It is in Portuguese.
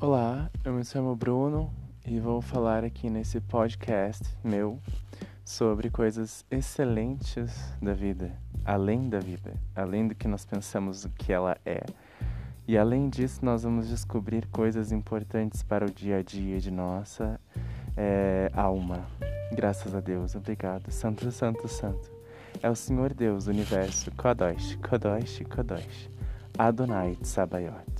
Olá, eu me chamo Bruno e vou falar aqui nesse podcast meu sobre coisas excelentes da vida, além da vida, além do que nós pensamos que ela é. E além disso, nós vamos descobrir coisas importantes para o dia a dia de nossa é, alma. Graças a Deus, obrigado. Santo, Santo, Santo. É o Senhor Deus, do universo, Kodosh, Kodosh, Kodosh. Adonai Tsabayot.